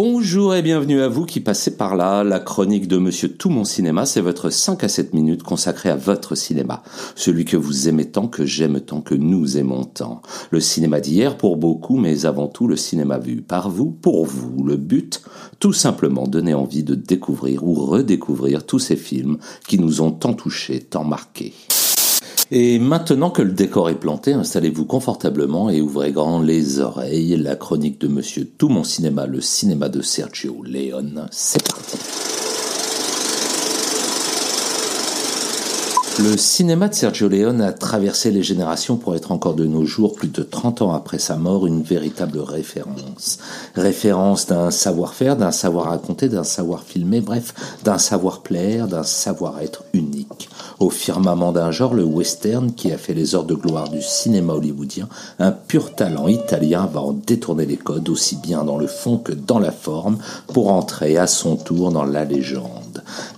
Bonjour et bienvenue à vous qui passez par là. La chronique de Monsieur Tout Mon Cinéma, c'est votre 5 à 7 minutes consacrée à votre cinéma. Celui que vous aimez tant, que j'aime tant, que nous aimons tant. Le cinéma d'hier pour beaucoup, mais avant tout le cinéma vu par vous, pour vous. Le but, tout simplement donner envie de découvrir ou redécouvrir tous ces films qui nous ont tant touchés, tant marqués. Et maintenant que le décor est planté, installez-vous confortablement et ouvrez grand les oreilles. La chronique de Monsieur Tout mon cinéma, le cinéma de Sergio Leone. C'est parti. Le cinéma de Sergio Leone a traversé les générations pour être encore de nos jours, plus de 30 ans après sa mort, une véritable référence. Référence d'un savoir-faire, d'un savoir raconter, d'un savoir filmer, bref, d'un savoir plaire, d'un savoir-être unique. Au firmament d'un genre, le western, qui a fait les heures de gloire du cinéma hollywoodien, un pur talent italien va en détourner les codes aussi bien dans le fond que dans la forme pour entrer à son tour dans la légende.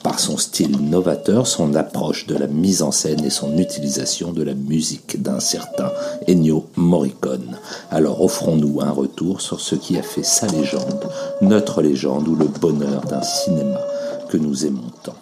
Par son style novateur, son approche de la mise en scène et son utilisation de la musique d'un certain Ennio Morricone. Alors offrons-nous un retour sur ce qui a fait sa légende, notre légende ou le bonheur d'un cinéma que nous aimons tant.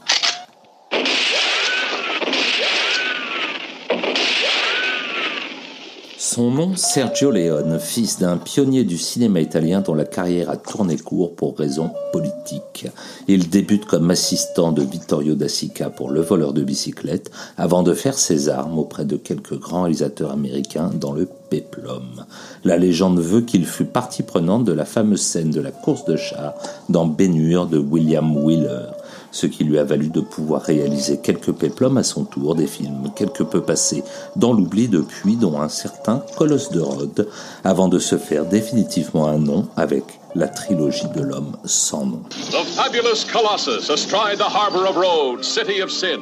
Son nom, Sergio Leone, fils d'un pionnier du cinéma italien dont la carrière a tourné court pour raisons politiques. Il débute comme assistant de Vittorio Da Sica pour Le voleur de bicyclette avant de faire ses armes auprès de quelques grands réalisateurs américains dans le péplum. La légende veut qu'il fut partie prenante de la fameuse scène de la course de chars dans Bénure de William Wheeler ce qui lui a valu de pouvoir réaliser quelques péplums à son tour, des films quelque peu passés dans l'oubli depuis, dont un certain Colosse de Rhodes, avant de se faire définitivement un nom avec la trilogie de l'homme sans nom. The fabulous Colossus astride the harbor of Rhodes, city of sin,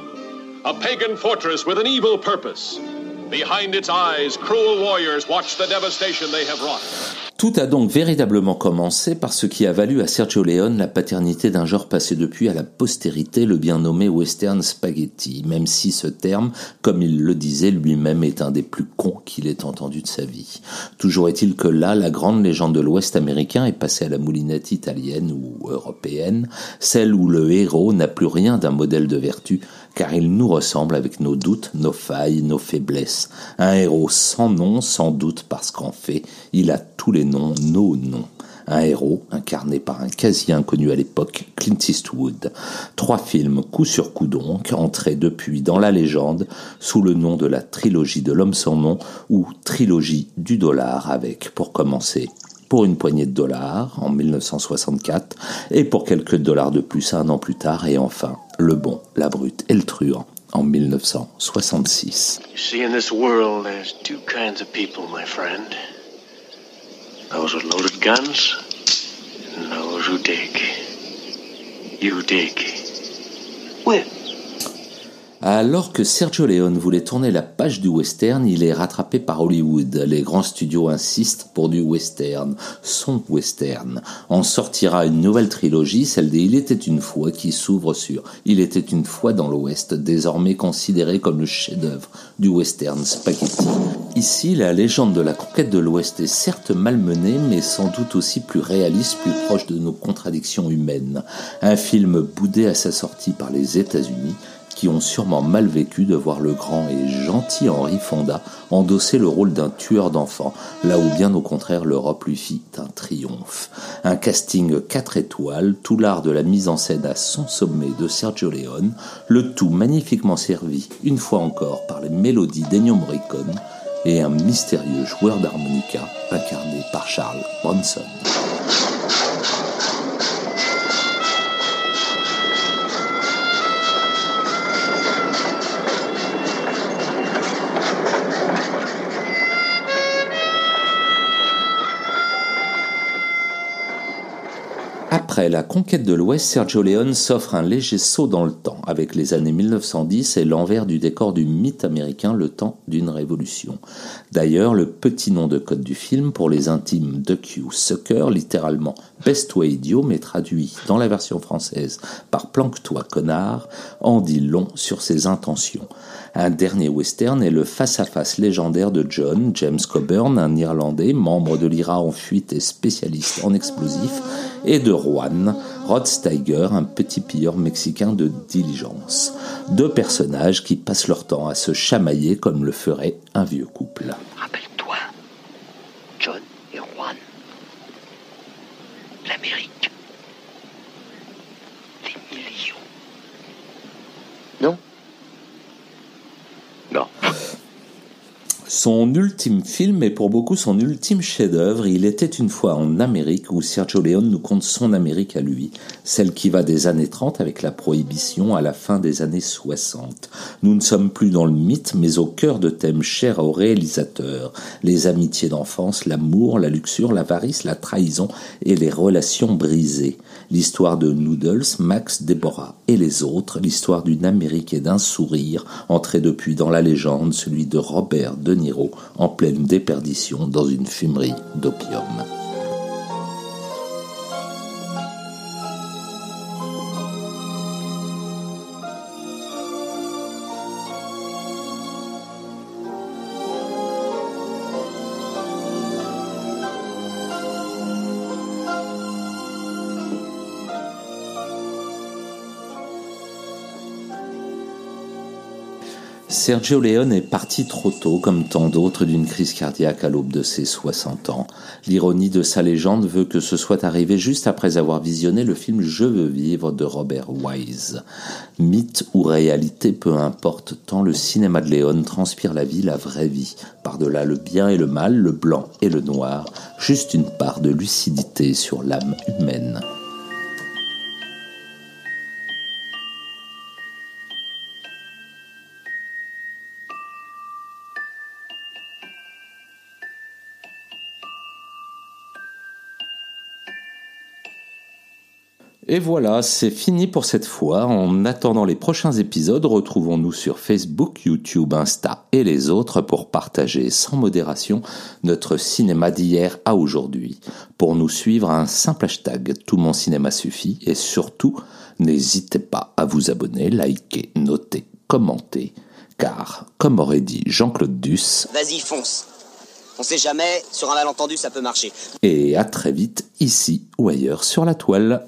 a pagan fortress with an evil purpose. Behind its eyes, cruel warriors watch the devastation they have wrought. Tout a donc véritablement commencé par ce qui a valu à Sergio Leone la paternité d'un genre passé depuis à la postérité, le bien nommé western spaghetti, même si ce terme, comme il le disait lui-même, est un des plus cons qu'il ait entendu de sa vie. Toujours est-il que là, la grande légende de l'Ouest américain est passée à la moulinette italienne ou européenne, celle où le héros n'a plus rien d'un modèle de vertu, car il nous ressemble avec nos doutes, nos failles, nos faiblesses. Un héros sans nom, sans doute parce qu'en fait, il a tous les noms, nos noms. Un héros incarné par un quasi inconnu à l'époque, Clint Eastwood. Trois films coup sur coup donc, entrés depuis dans la légende sous le nom de la trilogie de l'homme sans nom ou trilogie du dollar avec, pour commencer, pour une poignée de dollars en 1964 et pour quelques dollars de plus un an plus tard et enfin Le Bon, la Brute et le Truand en 1966. You see, in this world, there's two kinds of people, my friend. Those with loaded guns and those who dig. You dig. Where? Alors que Sergio Leone voulait tourner la page du western, il est rattrapé par Hollywood. Les grands studios insistent pour du western, son western. On sortira une nouvelle trilogie, celle des Il était une fois, qui s'ouvre sur Il était une fois dans l'Ouest, désormais considéré comme le chef-d'œuvre du western spaghetti. Ici, la légende de la conquête de l'Ouest est certes malmenée, mais sans doute aussi plus réaliste, plus proche de nos contradictions humaines. Un film boudé à sa sortie par les États-Unis, qui ont sûrement mal vécu de voir le grand et gentil Henri Fonda endosser le rôle d'un tueur d'enfants, là où bien au contraire l'Europe lui fit un triomphe. Un casting 4 étoiles, tout l'art de la mise en scène à son sommet de Sergio Leone, le tout magnifiquement servi, une fois encore, par les mélodies d'Ennio Morricone et un mystérieux joueur d'harmonica incarné par Charles Bronson. Après la conquête de l'Ouest, Sergio Leone s'offre un léger saut dans le temps, avec les années 1910 et l'envers du décor du mythe américain Le temps d'une révolution. D'ailleurs, le petit nom de code du film, pour les intimes de Q Sucker, littéralement Peste-toi idiot, mais traduit dans la version française par Planque-toi connard, en dit long sur ses intentions. Un dernier western est le face-à-face légendaire de John James Coburn, un Irlandais, membre de l'IRA en fuite et spécialiste en explosifs, et de Juan, Rod Steiger, un petit pilleur mexicain de diligence. Deux personnages qui passent leur temps à se chamailler comme le ferait un vieux couple. Rappelle-toi, John et Juan. Son ultime film est pour beaucoup son ultime chef-d'œuvre. Il était une fois en Amérique où Sergio Leone nous compte son Amérique à lui, celle qui va des années 30 avec la prohibition à la fin des années 60. Nous ne sommes plus dans le mythe, mais au cœur de thèmes chers aux réalisateurs les amitiés d'enfance, l'amour, la luxure, l'avarice, la trahison et les relations brisées. L'histoire de Noodles, Max, Deborah et les autres, l'histoire d'une Amérique et d'un sourire, entré depuis dans la légende, celui de Robert De Niro, en pleine déperdition dans une fumerie d'opium. Sergio Leone est parti trop tôt, comme tant d'autres, d'une crise cardiaque à l'aube de ses 60 ans. L'ironie de sa légende veut que ce soit arrivé juste après avoir visionné le film Je veux vivre de Robert Wise. Mythe ou réalité, peu importe, tant le cinéma de Leone transpire la vie, la vraie vie, par-delà le bien et le mal, le blanc et le noir, juste une part de lucidité sur l'âme humaine. Et voilà, c'est fini pour cette fois. En attendant les prochains épisodes, retrouvons-nous sur Facebook, YouTube, Insta et les autres pour partager sans modération notre cinéma d'hier à aujourd'hui. Pour nous suivre, un simple hashtag Tout mon cinéma suffit et surtout, n'hésitez pas à vous abonner, liker, noter, commenter, car, comme aurait dit Jean-Claude Duss, Vas-y, fonce. On sait jamais, sur un malentendu, ça peut marcher. et à très vite ici ou ailleurs sur la toile.